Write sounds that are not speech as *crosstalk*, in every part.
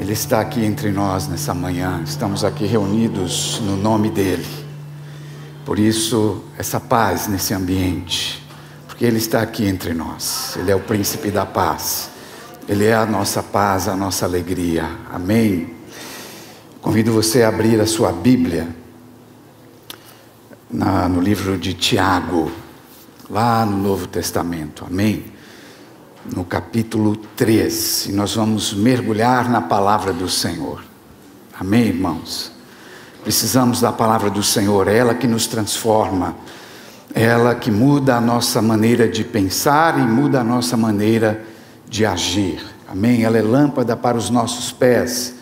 Ele está aqui entre nós nessa manhã, estamos aqui reunidos no nome dEle. Por isso, essa paz nesse ambiente, porque Ele está aqui entre nós, Ele é o príncipe da paz, Ele é a nossa paz, a nossa alegria, amém. Convido você a abrir a sua Bíblia na, no livro de Tiago, lá no Novo Testamento, amém? No capítulo 3, e nós vamos mergulhar na palavra do Senhor, amém, irmãos? Precisamos da palavra do Senhor, é ela que nos transforma, é ela que muda a nossa maneira de pensar e muda a nossa maneira de agir, amém? Ela é lâmpada para os nossos pés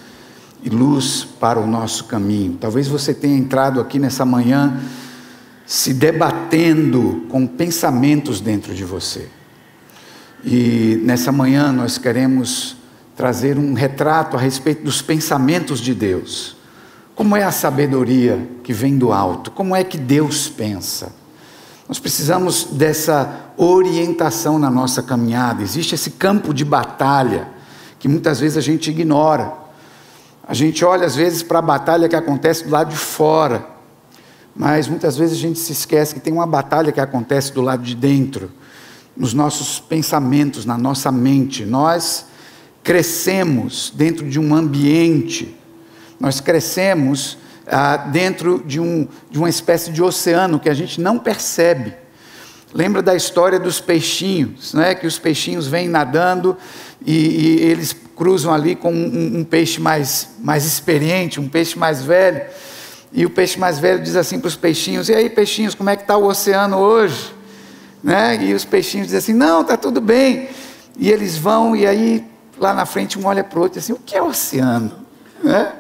e luz para o nosso caminho. Talvez você tenha entrado aqui nessa manhã se debatendo com pensamentos dentro de você. E nessa manhã nós queremos trazer um retrato a respeito dos pensamentos de Deus. Como é a sabedoria que vem do alto? Como é que Deus pensa? Nós precisamos dessa orientação na nossa caminhada. Existe esse campo de batalha que muitas vezes a gente ignora. A gente olha às vezes para a batalha que acontece do lado de fora mas muitas vezes a gente se esquece que tem uma batalha que acontece do lado de dentro, nos nossos pensamentos, na nossa mente. Nós crescemos dentro de um ambiente, nós crescemos ah, dentro de, um, de uma espécie de oceano que a gente não percebe. Lembra da história dos peixinhos, né? que os peixinhos vêm nadando e, e eles cruzam ali com um, um peixe mais, mais experiente, um peixe mais velho. E o peixe mais velho diz assim para os peixinhos: E aí, peixinhos, como é que está o oceano hoje? Né? E os peixinhos dizem assim: Não, está tudo bem. E eles vão, e aí lá na frente um olha para o outro e diz assim: O que é oceano? Né?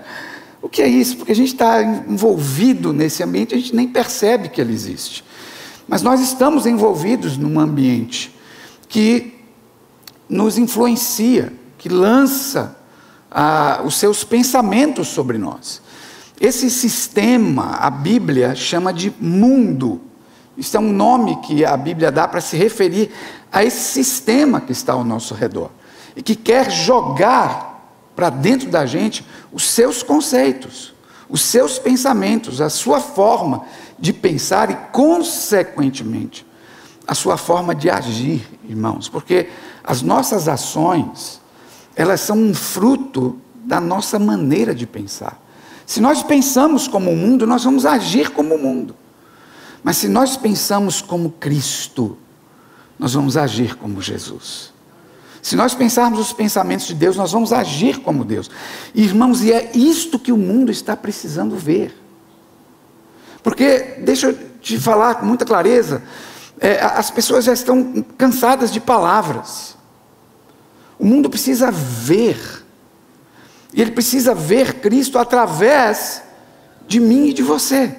O que é isso? Porque a gente está envolvido nesse ambiente, a gente nem percebe que ele existe. Mas nós estamos envolvidos num ambiente que nos influencia, que lança ah, os seus pensamentos sobre nós. Esse sistema, a Bíblia chama de mundo. Isso é um nome que a Bíblia dá para se referir a esse sistema que está ao nosso redor e que quer jogar para dentro da gente os seus conceitos, os seus pensamentos, a sua forma de pensar e, consequentemente, a sua forma de agir, irmãos, porque as nossas ações, elas são um fruto da nossa maneira de pensar. Se nós pensamos como o mundo, nós vamos agir como o mundo. Mas se nós pensamos como Cristo, nós vamos agir como Jesus. Se nós pensarmos os pensamentos de Deus, nós vamos agir como Deus. Irmãos, e é isto que o mundo está precisando ver. Porque, deixa eu te falar com muita clareza, é, as pessoas já estão cansadas de palavras. O mundo precisa ver e ele precisa ver Cristo através de mim e de você,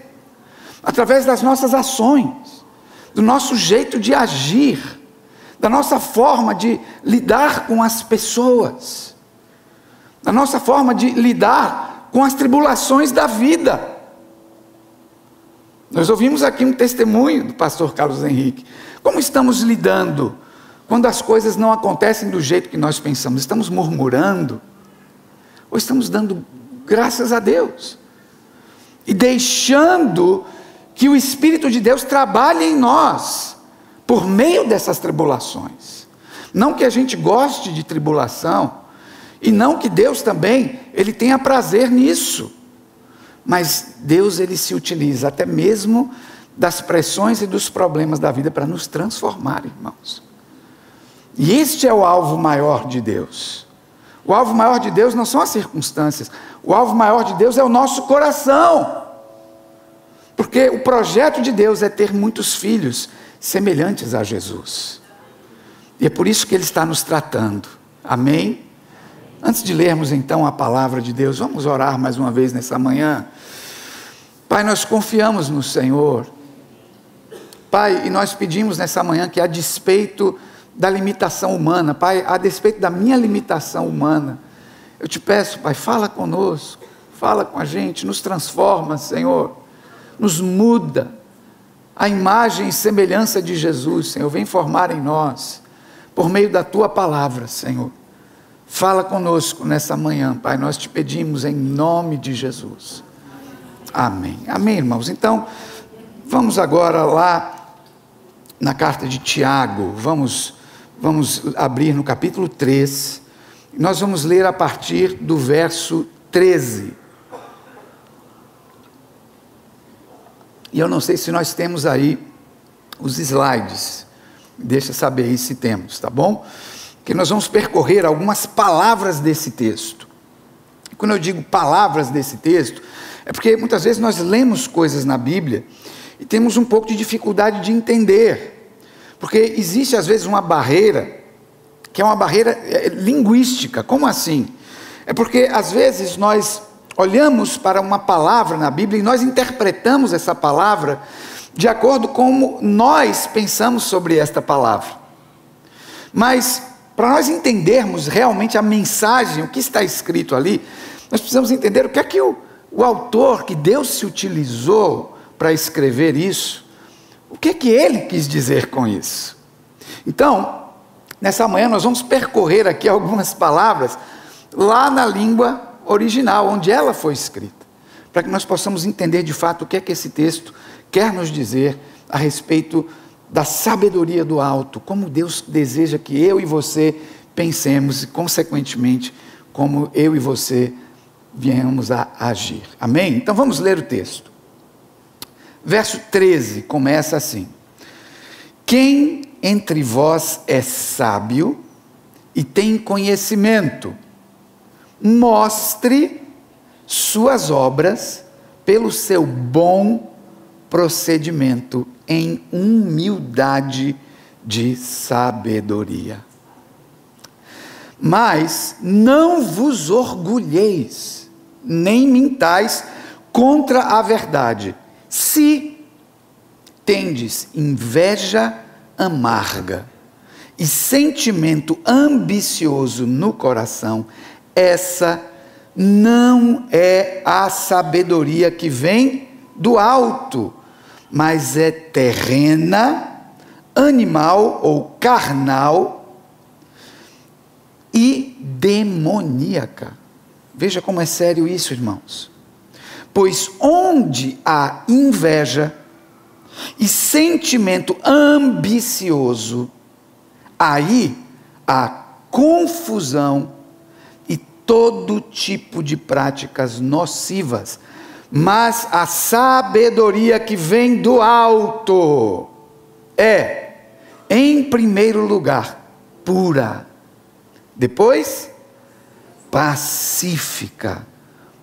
através das nossas ações, do nosso jeito de agir, da nossa forma de lidar com as pessoas, da nossa forma de lidar com as tribulações da vida. Nós ouvimos aqui um testemunho do pastor Carlos Henrique. Como estamos lidando quando as coisas não acontecem do jeito que nós pensamos? Estamos murmurando? ou estamos dando graças a Deus e deixando que o Espírito de Deus trabalhe em nós por meio dessas tribulações. Não que a gente goste de tribulação e não que Deus também ele tenha prazer nisso. Mas Deus ele se utiliza até mesmo das pressões e dos problemas da vida para nos transformar, irmãos. E este é o alvo maior de Deus. O alvo maior de Deus não são as circunstâncias, o alvo maior de Deus é o nosso coração. Porque o projeto de Deus é ter muitos filhos semelhantes a Jesus. E é por isso que Ele está nos tratando. Amém? Antes de lermos então a palavra de Deus, vamos orar mais uma vez nessa manhã. Pai, nós confiamos no Senhor. Pai, e nós pedimos nessa manhã que, a despeito da limitação humana, Pai, a despeito da minha limitação humana, eu te peço, Pai, fala conosco, fala com a gente, nos transforma, Senhor, nos muda. A imagem e semelhança de Jesus, Senhor, vem formar em nós, por meio da tua palavra, Senhor. Fala conosco nessa manhã, Pai, nós te pedimos em nome de Jesus. Amém. Amém, irmãos. Então, vamos agora lá na carta de Tiago. Vamos vamos abrir no capítulo 3. Nós vamos ler a partir do verso 13. E eu não sei se nós temos aí os slides. Deixa saber aí se temos, tá bom? que nós vamos percorrer algumas palavras desse texto. Quando eu digo palavras desse texto, é porque muitas vezes nós lemos coisas na Bíblia e temos um pouco de dificuldade de entender, porque existe às vezes uma barreira, que é uma barreira é, linguística. Como assim? É porque às vezes nós olhamos para uma palavra na Bíblia e nós interpretamos essa palavra de acordo com como nós pensamos sobre esta palavra. Mas para nós entendermos realmente a mensagem, o que está escrito ali, nós precisamos entender o que é que o, o autor, que Deus se utilizou para escrever isso, o que é que ele quis dizer com isso. Então, nessa manhã nós vamos percorrer aqui *laughs* algumas palavras lá na língua original, onde ela foi escrita, para que nós possamos entender de fato o que é que esse texto quer nos dizer a respeito da sabedoria do alto, como Deus deseja que eu e você pensemos e, consequentemente, como eu e você viemos a agir. Amém? Então vamos ler o texto. Verso 13 começa assim: Quem entre vós é sábio e tem conhecimento, mostre suas obras pelo seu bom procedimento em humildade de sabedoria. Mas não vos orgulheis, nem mintais contra a verdade, se tendes inveja amarga e sentimento ambicioso no coração, essa não é a sabedoria que vem do alto, mas é terrena, animal ou carnal e demoníaca. Veja como é sério isso, irmãos. Pois onde há inveja e sentimento ambicioso, aí há confusão todo tipo de práticas nocivas mas a sabedoria que vem do alto é, em primeiro lugar, pura, depois, pacífica,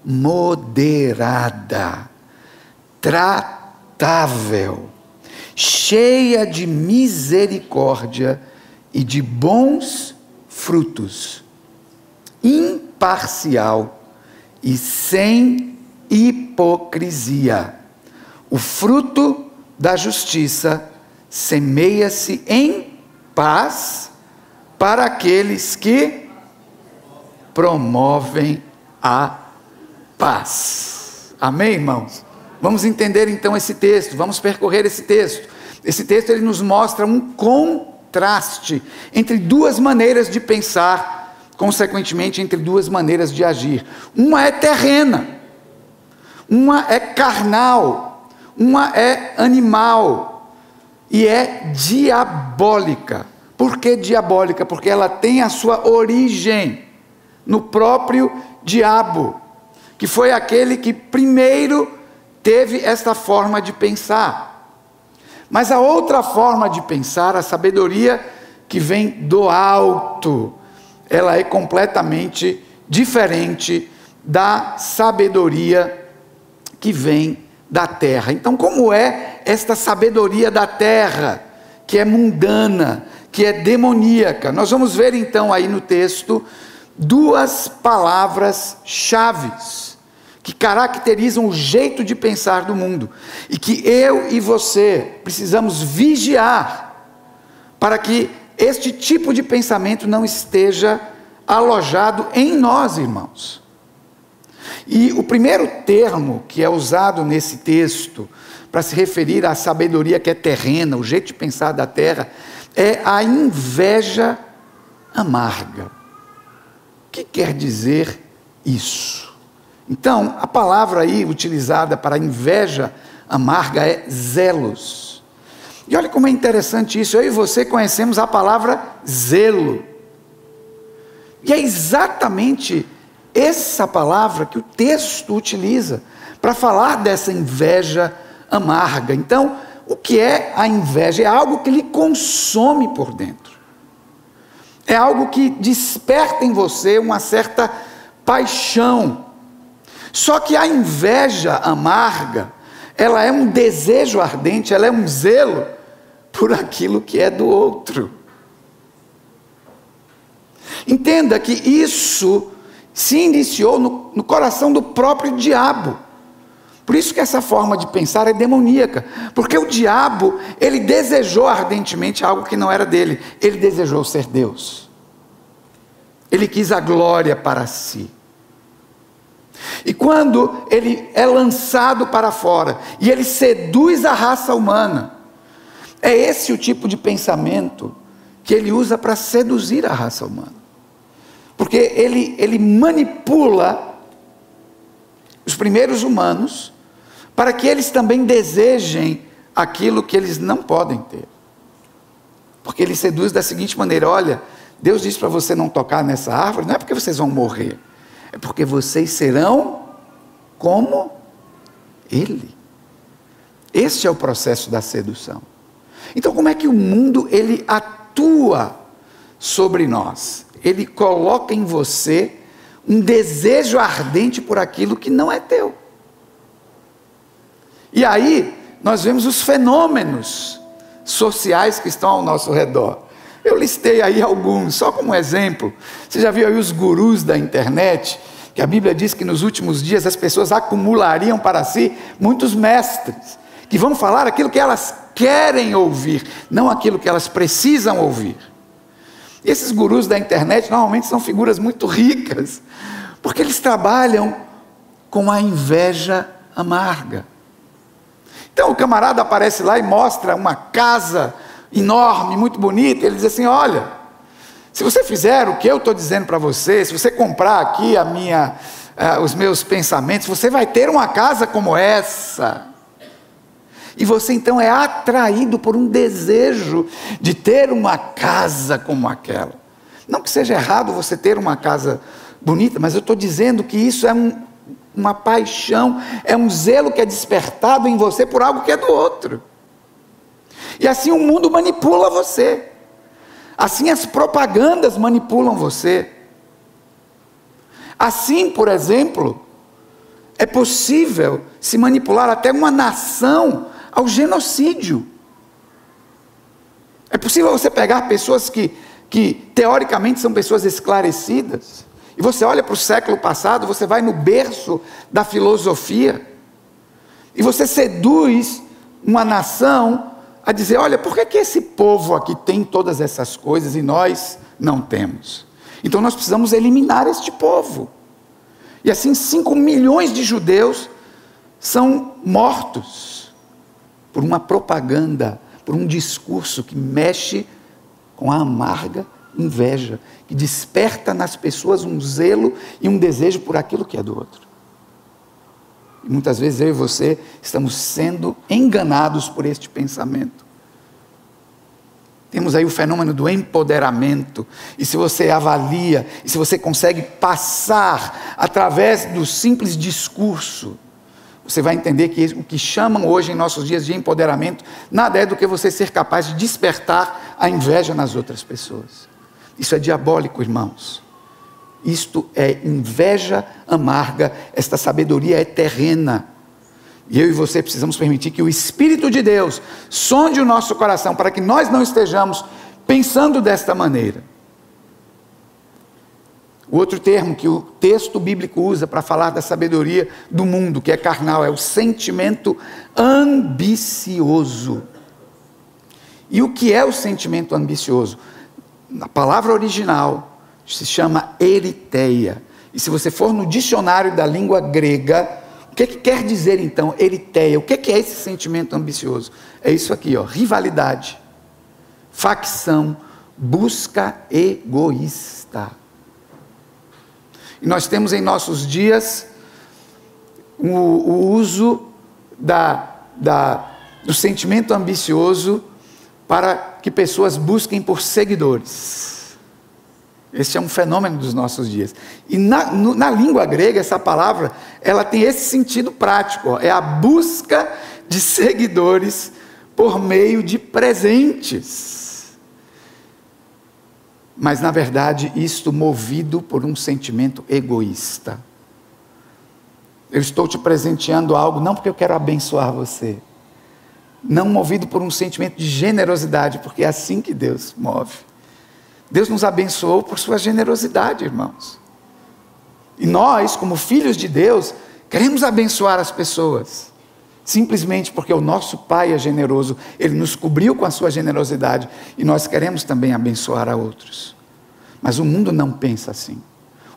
moderada, tratável, cheia de misericórdia e de bons frutos, imparcial e sem hipocrisia. O fruto da justiça semeia-se em paz para aqueles que promovem a paz. Amém, irmãos? Vamos entender então esse texto, vamos percorrer esse texto. Esse texto ele nos mostra um contraste entre duas maneiras de pensar, consequentemente entre duas maneiras de agir. Uma é terrena, uma é carnal, uma é animal e é diabólica. Por que diabólica? Porque ela tem a sua origem no próprio diabo, que foi aquele que primeiro teve esta forma de pensar. Mas a outra forma de pensar, a sabedoria que vem do alto, ela é completamente diferente da sabedoria que vem da terra. Então, como é esta sabedoria da terra, que é mundana, que é demoníaca? Nós vamos ver então aí no texto duas palavras chaves que caracterizam o jeito de pensar do mundo e que eu e você precisamos vigiar para que este tipo de pensamento não esteja alojado em nós, irmãos. E o primeiro termo que é usado nesse texto para se referir à sabedoria que é terrena, o jeito de pensar da terra, é a inveja amarga. O que quer dizer isso? Então, a palavra aí utilizada para inveja amarga é zelos. E olha como é interessante isso. Eu e você conhecemos a palavra zelo. E é exatamente essa palavra que o texto utiliza para falar dessa inveja amarga. Então, o que é a inveja? É algo que lhe consome por dentro. É algo que desperta em você uma certa paixão. Só que a inveja amarga, ela é um desejo ardente, ela é um zelo por aquilo que é do outro. Entenda que isso se iniciou no, no coração do próprio diabo. Por isso que essa forma de pensar é demoníaca, porque o diabo, ele desejou ardentemente algo que não era dele, ele desejou ser Deus. Ele quis a glória para si. E quando ele é lançado para fora e ele seduz a raça humana, é esse o tipo de pensamento que ele usa para seduzir a raça humana. Porque ele, ele manipula os primeiros humanos para que eles também desejem aquilo que eles não podem ter. Porque ele seduz da seguinte maneira: olha, Deus diz para você não tocar nessa árvore, não é porque vocês vão morrer, é porque vocês serão como Ele. Este é o processo da sedução. Então, como é que o mundo ele atua sobre nós? Ele coloca em você um desejo ardente por aquilo que não é teu. E aí, nós vemos os fenômenos sociais que estão ao nosso redor. Eu listei aí alguns, só como exemplo. Você já viu aí os gurus da internet, que a Bíblia diz que nos últimos dias as pessoas acumulariam para si muitos mestres, que vão falar aquilo que elas querem ouvir, não aquilo que elas precisam ouvir. E esses gurus da internet normalmente são figuras muito ricas, porque eles trabalham com a inveja amarga. Então o camarada aparece lá e mostra uma casa enorme, muito bonita, e ele diz assim: Olha, se você fizer o que eu estou dizendo para você, se você comprar aqui a minha, uh, os meus pensamentos, você vai ter uma casa como essa. E você então é atraído por um desejo de ter uma casa como aquela. Não que seja errado você ter uma casa bonita, mas eu estou dizendo que isso é um, uma paixão, é um zelo que é despertado em você por algo que é do outro. E assim o mundo manipula você. Assim as propagandas manipulam você. Assim, por exemplo, é possível se manipular até uma nação ao genocídio. É possível você pegar pessoas que, que teoricamente são pessoas esclarecidas, e você olha para o século passado, você vai no berço da filosofia, e você seduz uma nação a dizer: olha, por que, que esse povo aqui tem todas essas coisas e nós não temos? Então nós precisamos eliminar este povo. E assim, 5 milhões de judeus são mortos por uma propaganda, por um discurso que mexe com a amarga inveja, que desperta nas pessoas um zelo e um desejo por aquilo que é do outro. E muitas vezes eu e você estamos sendo enganados por este pensamento. Temos aí o fenômeno do empoderamento, e se você avalia, e se você consegue passar através do simples discurso, você vai entender que o que chamam hoje em nossos dias de empoderamento nada é do que você ser capaz de despertar a inveja nas outras pessoas. Isso é diabólico, irmãos. Isto é inveja amarga, esta sabedoria é terrena. E eu e você precisamos permitir que o Espírito de Deus sonde o nosso coração para que nós não estejamos pensando desta maneira. O outro termo que o texto bíblico usa para falar da sabedoria do mundo, que é carnal, é o sentimento ambicioso. E o que é o sentimento ambicioso? Na palavra original se chama eriteia. E se você for no dicionário da língua grega, o que, que quer dizer então eriteia? O que, que é esse sentimento ambicioso? É isso aqui, ó, rivalidade, facção, busca egoísta. E nós temos em nossos dias o, o uso da, da, do sentimento ambicioso para que pessoas busquem por seguidores. Esse é um fenômeno dos nossos dias. E na, no, na língua grega, essa palavra, ela tem esse sentido prático, ó, é a busca de seguidores por meio de presentes mas na verdade isto movido por um sentimento egoísta. Eu estou te presenteando algo não porque eu quero abençoar você, não movido por um sentimento de generosidade, porque é assim que Deus move. Deus nos abençoou por sua generosidade, irmãos. E nós, como filhos de Deus, queremos abençoar as pessoas. Simplesmente porque o nosso Pai é generoso, Ele nos cobriu com a sua generosidade e nós queremos também abençoar a outros. Mas o mundo não pensa assim.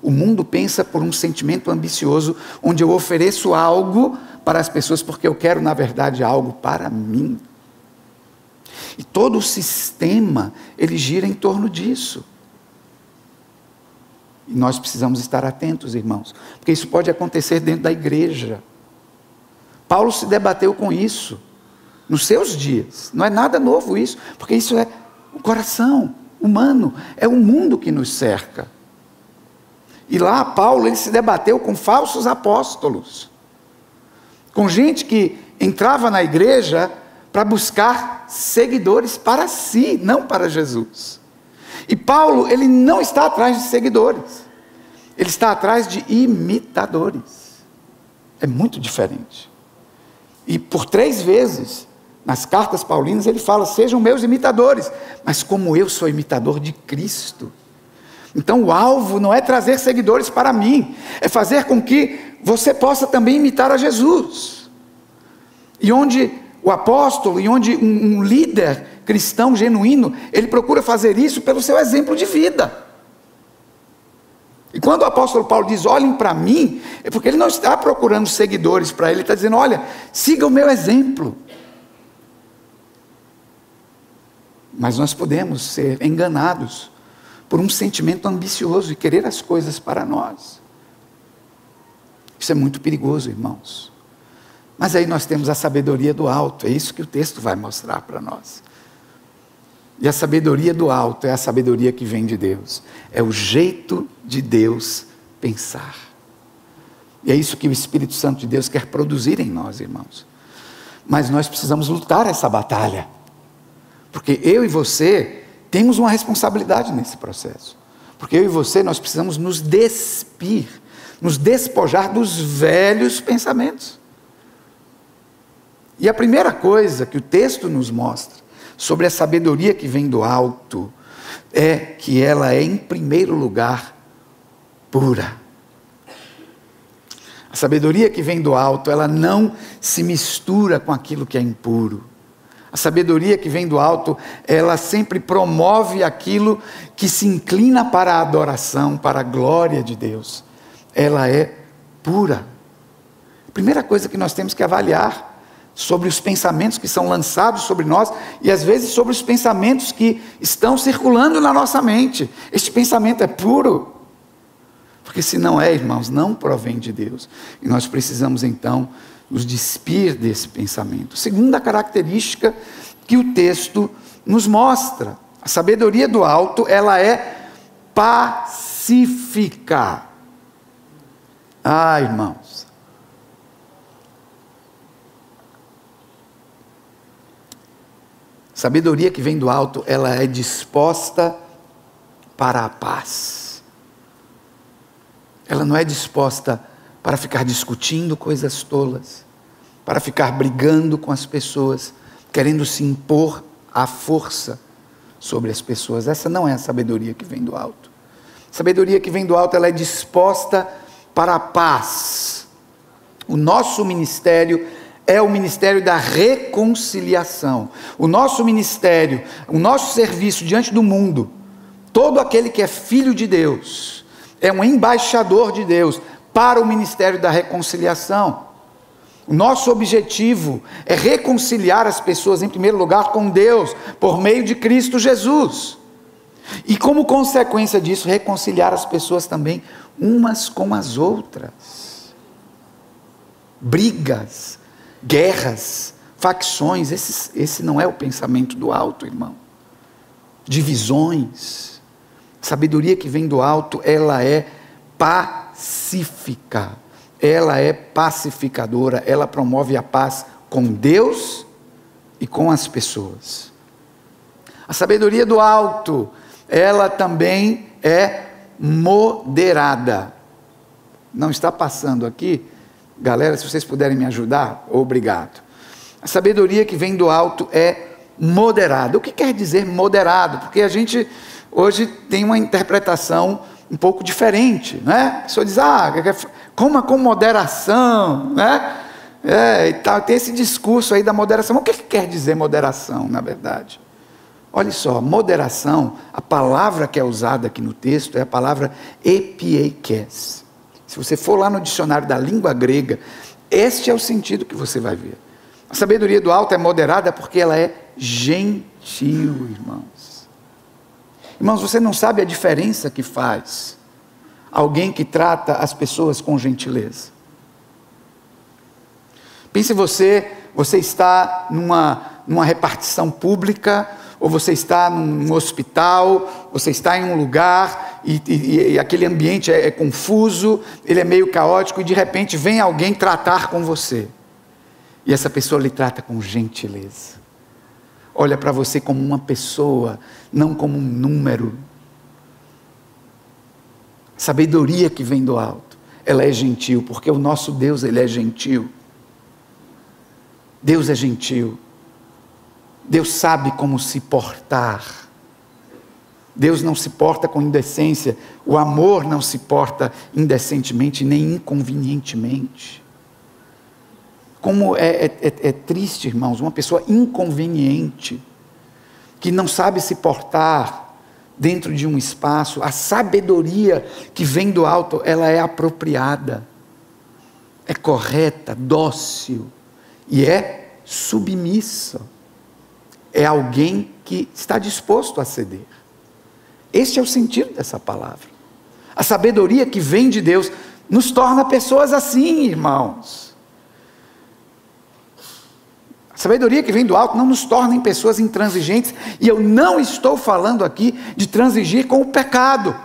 O mundo pensa por um sentimento ambicioso, onde eu ofereço algo para as pessoas porque eu quero, na verdade, algo para mim. E todo o sistema, ele gira em torno disso. E nós precisamos estar atentos, irmãos, porque isso pode acontecer dentro da igreja. Paulo se debateu com isso nos seus dias. Não é nada novo isso, porque isso é o coração humano, é o mundo que nos cerca. E lá Paulo ele se debateu com falsos apóstolos, com gente que entrava na igreja para buscar seguidores para si, não para Jesus. E Paulo, ele não está atrás de seguidores. Ele está atrás de imitadores. É muito diferente. E por três vezes, nas cartas paulinas, ele fala: sejam meus imitadores, mas como eu sou imitador de Cristo. Então o alvo não é trazer seguidores para mim, é fazer com que você possa também imitar a Jesus. E onde o apóstolo, e onde um, um líder cristão genuíno, ele procura fazer isso pelo seu exemplo de vida. E quando o apóstolo Paulo diz, olhem para mim, é porque ele não está procurando seguidores para ele, ele está dizendo, olha, siga o meu exemplo. Mas nós podemos ser enganados por um sentimento ambicioso e querer as coisas para nós. Isso é muito perigoso, irmãos. Mas aí nós temos a sabedoria do alto, é isso que o texto vai mostrar para nós. E a sabedoria do alto é a sabedoria que vem de Deus. É o jeito de Deus pensar. E é isso que o Espírito Santo de Deus quer produzir em nós, irmãos. Mas nós precisamos lutar essa batalha. Porque eu e você temos uma responsabilidade nesse processo. Porque eu e você nós precisamos nos despir, nos despojar dos velhos pensamentos. E a primeira coisa que o texto nos mostra sobre a sabedoria que vem do alto é que ela é, em primeiro lugar, pura. A sabedoria que vem do alto, ela não se mistura com aquilo que é impuro. A sabedoria que vem do alto, ela sempre promove aquilo que se inclina para a adoração, para a glória de Deus. Ela é pura. Primeira coisa que nós temos que avaliar sobre os pensamentos que são lançados sobre nós e às vezes sobre os pensamentos que estão circulando na nossa mente. Este pensamento é puro. Porque se não é, irmãos, não provém de Deus. E nós precisamos então nos despir desse pensamento. Segunda característica que o texto nos mostra, a sabedoria do alto, ela é pacífica. Ah, irmãos, Sabedoria que vem do alto, ela é disposta para a paz. Ela não é disposta para ficar discutindo coisas tolas, para ficar brigando com as pessoas, querendo se impor à força sobre as pessoas. Essa não é a sabedoria que vem do alto. Sabedoria que vem do alto, ela é disposta para a paz. O nosso ministério é o ministério da reconciliação. O nosso ministério, o nosso serviço diante do mundo, todo aquele que é filho de Deus, é um embaixador de Deus para o ministério da reconciliação. O nosso objetivo é reconciliar as pessoas, em primeiro lugar, com Deus, por meio de Cristo Jesus. E como consequência disso, reconciliar as pessoas também umas com as outras. Brigas, guerras, facções, esse, esse não é o pensamento do alto, irmão. Divisões. Sabedoria que vem do alto, ela é pacífica. Ela é pacificadora, ela promove a paz com Deus e com as pessoas. A sabedoria do alto, ela também é moderada. Não está passando aqui? Galera, se vocês puderem me ajudar, obrigado. A sabedoria que vem do alto é moderada. O que quer dizer moderado? Porque a gente hoje tem uma interpretação um pouco diferente, né? A pessoa diz, ah, coma com moderação, né? É, e tal. Tem esse discurso aí da moderação. o que, que quer dizer moderação, na verdade? Olha só, moderação, a palavra que é usada aqui no texto é a palavra epiekes. Se você for lá no dicionário da língua grega, este é o sentido que você vai ver. A sabedoria do alto é moderada porque ela é gentil, irmãos. Irmãos, você não sabe a diferença que faz alguém que trata as pessoas com gentileza. Pense você, você está numa, numa repartição pública ou você está num hospital, você está em um lugar e, e, e aquele ambiente é, é confuso, ele é meio caótico e de repente vem alguém tratar com você. E essa pessoa lhe trata com gentileza. Olha para você como uma pessoa, não como um número. Sabedoria que vem do alto, ela é gentil, porque o nosso Deus, ele é gentil. Deus é gentil. Deus sabe como se portar. Deus não se porta com indecência. O amor não se porta indecentemente nem inconvenientemente. Como é, é, é, é triste, irmãos, uma pessoa inconveniente, que não sabe se portar dentro de um espaço. A sabedoria que vem do alto, ela é apropriada, é correta, dócil e é submissa é alguém que está disposto a ceder. Este é o sentido dessa palavra. A sabedoria que vem de Deus nos torna pessoas assim, irmãos. A sabedoria que vem do alto não nos torna em pessoas intransigentes, e eu não estou falando aqui de transigir com o pecado,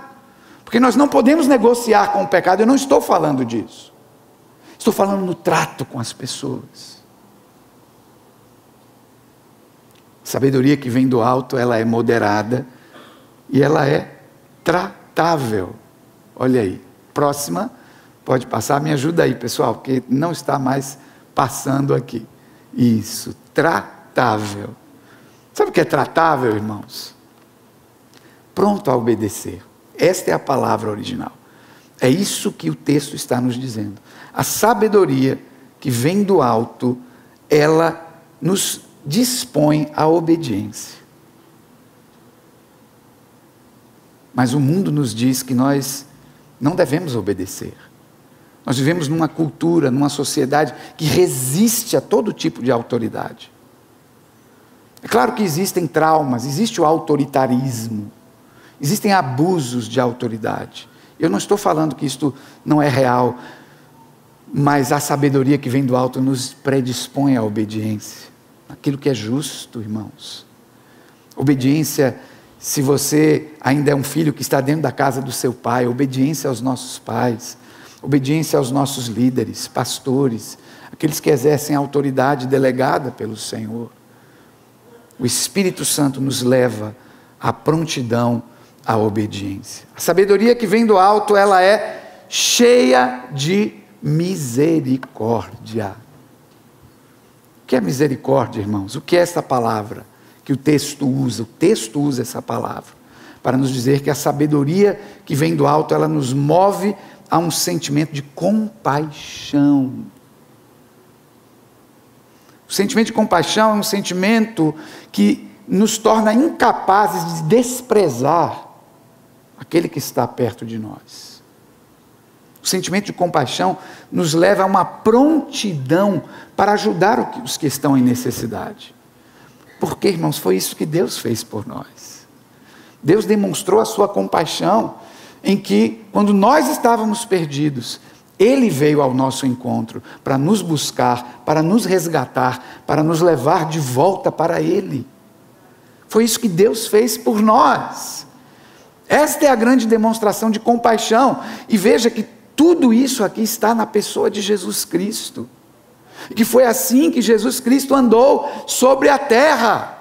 porque nós não podemos negociar com o pecado, eu não estou falando disso. Estou falando no trato com as pessoas. Sabedoria que vem do alto, ela é moderada e ela é tratável. Olha aí. Próxima, pode passar, me ajuda aí, pessoal, porque não está mais passando aqui. Isso, tratável. Sabe o que é tratável, irmãos? Pronto a obedecer. Esta é a palavra original. É isso que o texto está nos dizendo. A sabedoria que vem do alto, ela nos dispõe à obediência. Mas o mundo nos diz que nós não devemos obedecer. Nós vivemos numa cultura, numa sociedade que resiste a todo tipo de autoridade. É claro que existem traumas, existe o autoritarismo, existem abusos de autoridade. Eu não estou falando que isto não é real, mas a sabedoria que vem do alto nos predispõe à obediência aquilo que é justo, irmãos. Obediência, se você ainda é um filho que está dentro da casa do seu pai, obediência aos nossos pais, obediência aos nossos líderes, pastores, aqueles que exercem a autoridade delegada pelo Senhor. O Espírito Santo nos leva à prontidão à obediência. A sabedoria que vem do alto, ela é cheia de misericórdia. O que é misericórdia, irmãos? O que é essa palavra que o texto usa? O texto usa essa palavra para nos dizer que a sabedoria que vem do alto, ela nos move a um sentimento de compaixão. O sentimento de compaixão é um sentimento que nos torna incapazes de desprezar aquele que está perto de nós. O sentimento de compaixão nos leva a uma prontidão para ajudar os que estão em necessidade. Porque, irmãos, foi isso que Deus fez por nós. Deus demonstrou a sua compaixão em que, quando nós estávamos perdidos, Ele veio ao nosso encontro para nos buscar, para nos resgatar, para nos levar de volta para Ele. Foi isso que Deus fez por nós. Esta é a grande demonstração de compaixão. E veja que tudo isso aqui está na pessoa de Jesus Cristo. Que foi assim que Jesus Cristo andou sobre a terra.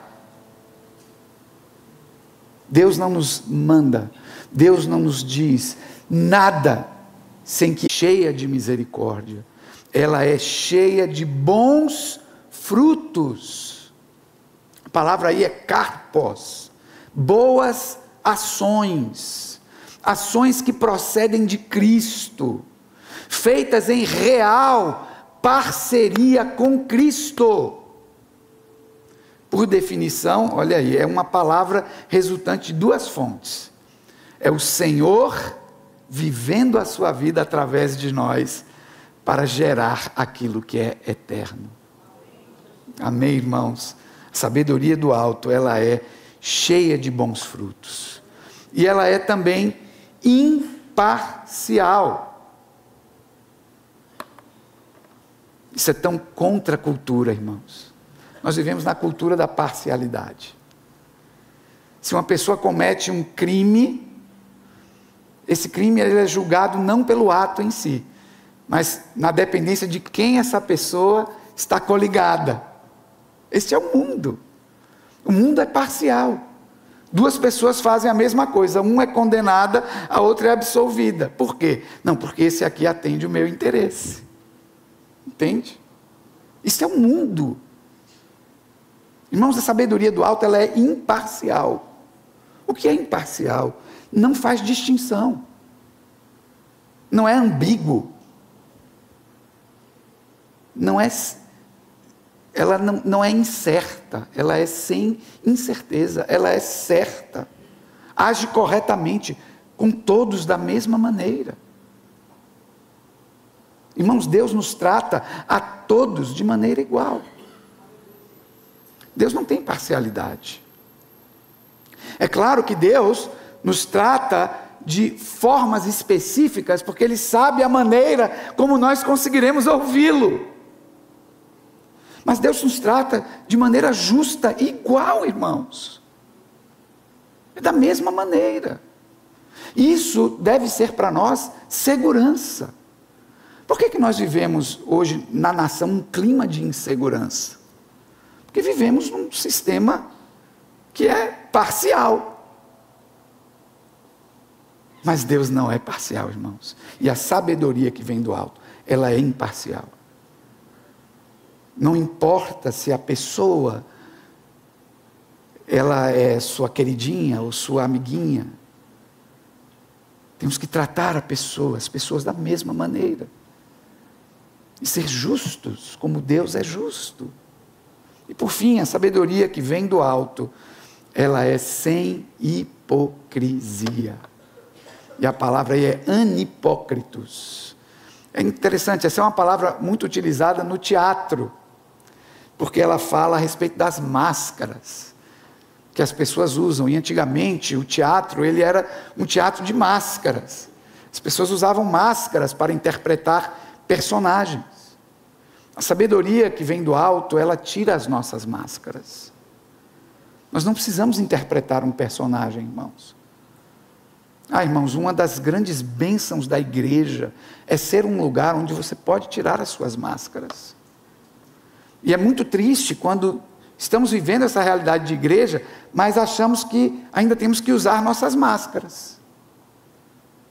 Deus não nos manda, Deus não nos diz nada sem que cheia de misericórdia. Ela é cheia de bons frutos. A palavra aí é carpos, boas ações ações que procedem de Cristo, feitas em real parceria com Cristo. Por definição, olha aí, é uma palavra resultante de duas fontes. É o Senhor vivendo a sua vida através de nós para gerar aquilo que é eterno. Amém, irmãos? A sabedoria do alto, ela é cheia de bons frutos. E ela é também imparcial. Isso é tão contra a cultura, irmãos. Nós vivemos na cultura da parcialidade. Se uma pessoa comete um crime, esse crime é julgado não pelo ato em si, mas na dependência de quem essa pessoa está coligada. Este é o mundo. O mundo é parcial. Duas pessoas fazem a mesma coisa, uma é condenada, a outra é absolvida. Por quê? Não, porque esse aqui atende o meu interesse. Entende? Isso é o mundo. Irmãos, a sabedoria do alto ela é imparcial. O que é imparcial? Não faz distinção. Não é ambíguo. Não é ela não, não é incerta, ela é sem incerteza, ela é certa. Age corretamente com todos da mesma maneira. Irmãos, Deus nos trata a todos de maneira igual. Deus não tem parcialidade. É claro que Deus nos trata de formas específicas, porque Ele sabe a maneira como nós conseguiremos ouvi-lo. Mas Deus nos trata de maneira justa igual, irmãos. É da mesma maneira. Isso deve ser para nós segurança. Por que, que nós vivemos hoje na nação um clima de insegurança? Porque vivemos num sistema que é parcial. Mas Deus não é parcial, irmãos. E a sabedoria que vem do alto, ela é imparcial. Não importa se a pessoa ela é sua queridinha ou sua amiguinha. Temos que tratar a pessoa, as pessoas da mesma maneira. E ser justos, como Deus é justo. E por fim, a sabedoria que vem do alto, ela é sem hipocrisia. E a palavra aí é anipócritos. É interessante, essa é uma palavra muito utilizada no teatro porque ela fala a respeito das máscaras que as pessoas usam. E antigamente o teatro ele era um teatro de máscaras. As pessoas usavam máscaras para interpretar personagens. A sabedoria que vem do alto, ela tira as nossas máscaras. Nós não precisamos interpretar um personagem, irmãos. Ah, irmãos, uma das grandes bênçãos da igreja é ser um lugar onde você pode tirar as suas máscaras. E é muito triste quando estamos vivendo essa realidade de igreja, mas achamos que ainda temos que usar nossas máscaras.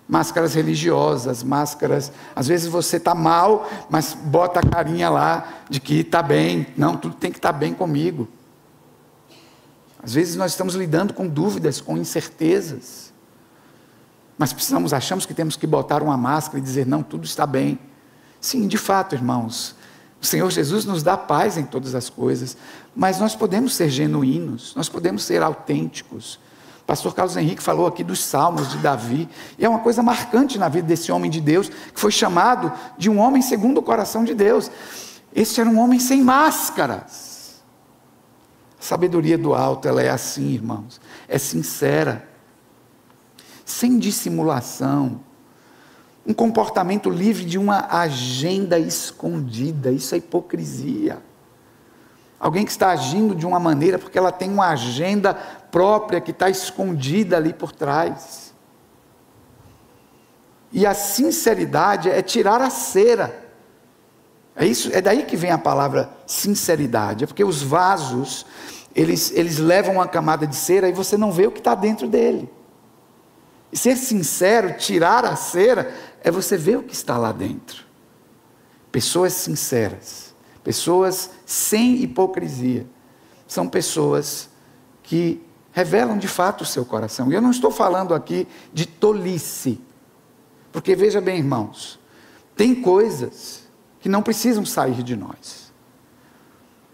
Máscaras religiosas, máscaras. Às vezes você está mal, mas bota a carinha lá de que está bem. Não, tudo tem que estar tá bem comigo. Às vezes nós estamos lidando com dúvidas, com incertezas. Mas precisamos, achamos que temos que botar uma máscara e dizer: não, tudo está bem. Sim, de fato, irmãos, o Senhor Jesus nos dá paz em todas as coisas, mas nós podemos ser genuínos, nós podemos ser autênticos. Pastor Carlos Henrique falou aqui dos salmos de Davi, e é uma coisa marcante na vida desse homem de Deus, que foi chamado de um homem segundo o coração de Deus. Este era um homem sem máscaras. A sabedoria do alto, ela é assim, irmãos, é sincera, sem dissimulação, um comportamento livre de uma agenda escondida, isso é hipocrisia. Alguém que está agindo de uma maneira porque ela tem uma agenda própria que está escondida ali por trás. E a sinceridade é tirar a cera. É isso, é daí que vem a palavra sinceridade. É porque os vasos, eles, eles levam uma camada de cera e você não vê o que está dentro dele. E ser sincero, tirar a cera, é você ver o que está lá dentro. Pessoas sinceras, pessoas sem hipocrisia, são pessoas que revelam de fato o seu coração. E eu não estou falando aqui de tolice, porque veja bem, irmãos, tem coisas que não precisam sair de nós.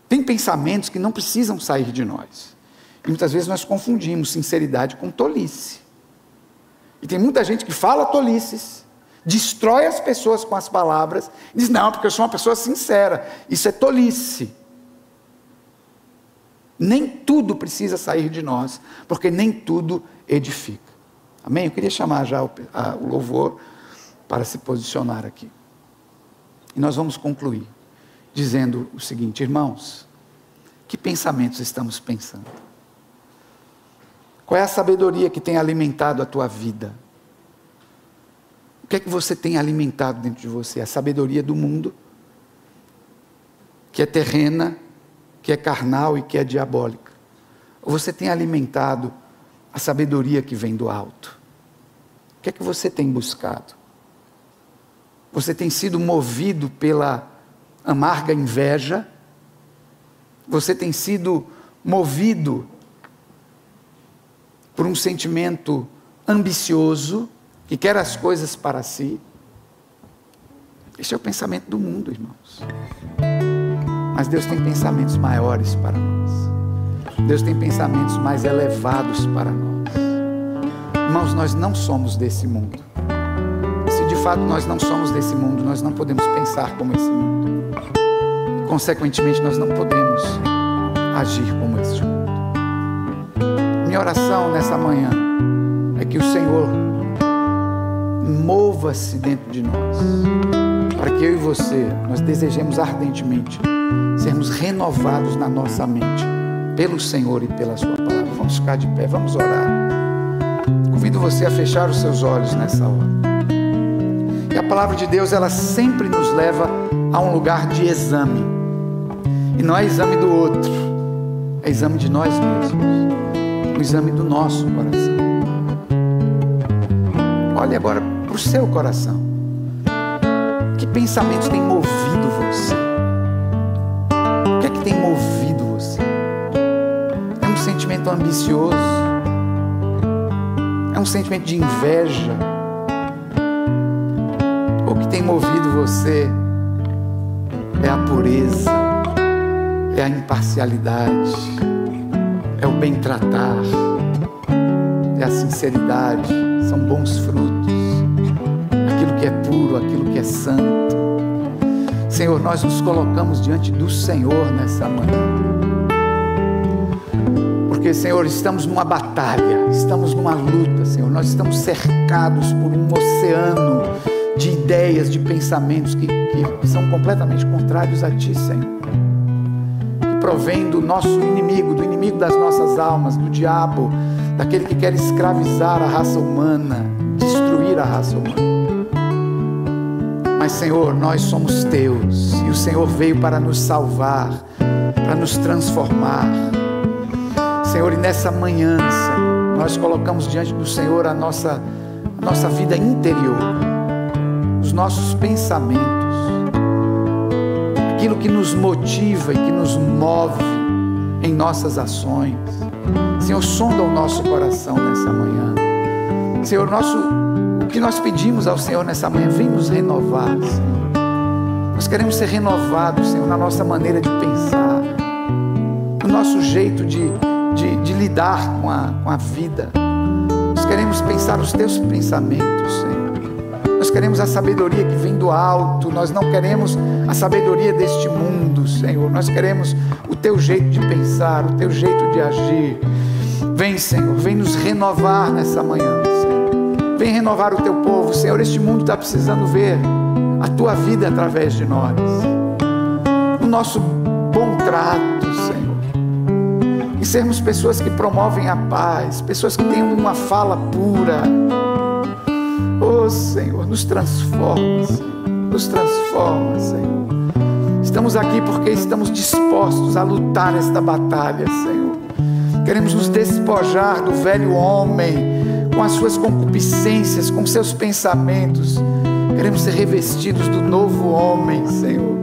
Tem pensamentos que não precisam sair de nós. E muitas vezes nós confundimos sinceridade com tolice. E tem muita gente que fala tolices, destrói as pessoas com as palavras, diz: Não, porque eu sou uma pessoa sincera. Isso é tolice. Nem tudo precisa sair de nós, porque nem tudo edifica. Amém? Eu queria chamar já o, a, o louvor para se posicionar aqui. E nós vamos concluir dizendo o seguinte, irmãos: que pensamentos estamos pensando? Qual é a sabedoria que tem alimentado a tua vida? O que é que você tem alimentado dentro de você? A sabedoria do mundo, que é terrena, que é carnal e que é diabólica? Ou você tem alimentado a sabedoria que vem do alto? O que é que você tem buscado? Você tem sido movido pela amarga inveja? Você tem sido movido por um sentimento ambicioso, que quer as coisas para si? Esse é o pensamento do mundo, irmãos. Mas Deus tem pensamentos maiores para nós. Deus tem pensamentos mais elevados para nós. Irmãos, nós não somos desse mundo de fato nós não somos desse mundo, nós não podemos pensar como esse mundo. Consequentemente, nós não podemos agir como este mundo. Minha oração nessa manhã é que o Senhor mova-se dentro de nós, para que eu e você, nós desejemos ardentemente sermos renovados na nossa mente pelo Senhor e pela Sua palavra. Vamos ficar de pé, vamos orar. Convido você a fechar os seus olhos nessa hora a palavra de Deus ela sempre nos leva a um lugar de exame. E não é exame do outro, é exame de nós mesmos, o exame do nosso coração. Olhe agora para o seu coração. Que pensamentos têm movido você? O que é que tem movido você? É um sentimento ambicioso? É um sentimento de inveja? tem movido você é a pureza, é a imparcialidade, é o bem tratar, é a sinceridade, são bons frutos, aquilo que é puro, aquilo que é santo. Senhor, nós nos colocamos diante do Senhor nessa manhã. Porque, Senhor, estamos numa batalha, estamos numa luta, Senhor. Nós estamos cercados por um oceano de ideias, de pensamentos que, que são completamente contrários a Ti, Senhor. Provém do nosso inimigo, do inimigo das nossas almas, do diabo, daquele que quer escravizar a raça humana, destruir a raça humana. Mas, Senhor, nós somos Teus e o Senhor veio para nos salvar, para nos transformar. Senhor, e nessa manhã, Senhor, nós colocamos diante do Senhor a nossa, a nossa vida interior os nossos pensamentos, aquilo que nos motiva e que nos move em nossas ações. Senhor, sonda o nosso coração nessa manhã. Senhor, nosso, o que nós pedimos ao Senhor nessa manhã, vem nos renovar, Senhor. Nós queremos ser renovados, Senhor, na nossa maneira de pensar, no nosso jeito de, de, de lidar com a, com a vida. Nós queremos pensar os teus pensamentos, Senhor. Nós queremos a sabedoria que vem do alto, nós não queremos a sabedoria deste mundo, Senhor. Nós queremos o teu jeito de pensar, o teu jeito de agir. Vem, Senhor, vem nos renovar nessa manhã, Senhor. Vem renovar o teu povo, Senhor. Este mundo está precisando ver a tua vida através de nós, o nosso bom trato, Senhor, e sermos pessoas que promovem a paz, pessoas que têm uma fala pura. Oh Senhor, nos transforma, Senhor, nos transforma, Senhor. Estamos aqui porque estamos dispostos a lutar esta batalha, Senhor. Queremos nos despojar do velho homem, com as suas concupiscências, com seus pensamentos Queremos ser revestidos do novo homem, Senhor,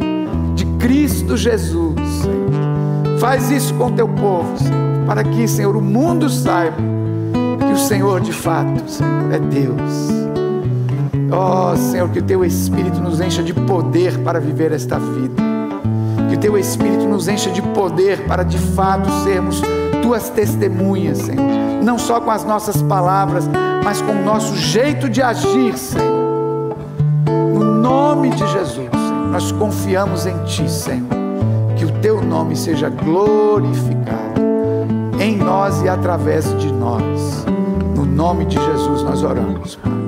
de Cristo Jesus, Senhor. Faz isso com teu povo, Senhor, para que, Senhor, o mundo saiba que o Senhor de fato, Senhor, é Deus. Ó oh, Senhor, que o teu Espírito nos encha de poder para viver esta vida. Que o teu Espírito nos encha de poder para de fato sermos tuas testemunhas, Senhor. Não só com as nossas palavras, mas com o nosso jeito de agir, Senhor nome de Jesus, Senhor, nós confiamos em Ti, Senhor. Que o Teu nome seja glorificado em nós e através de nós. No nome de Jesus nós oramos, Pai.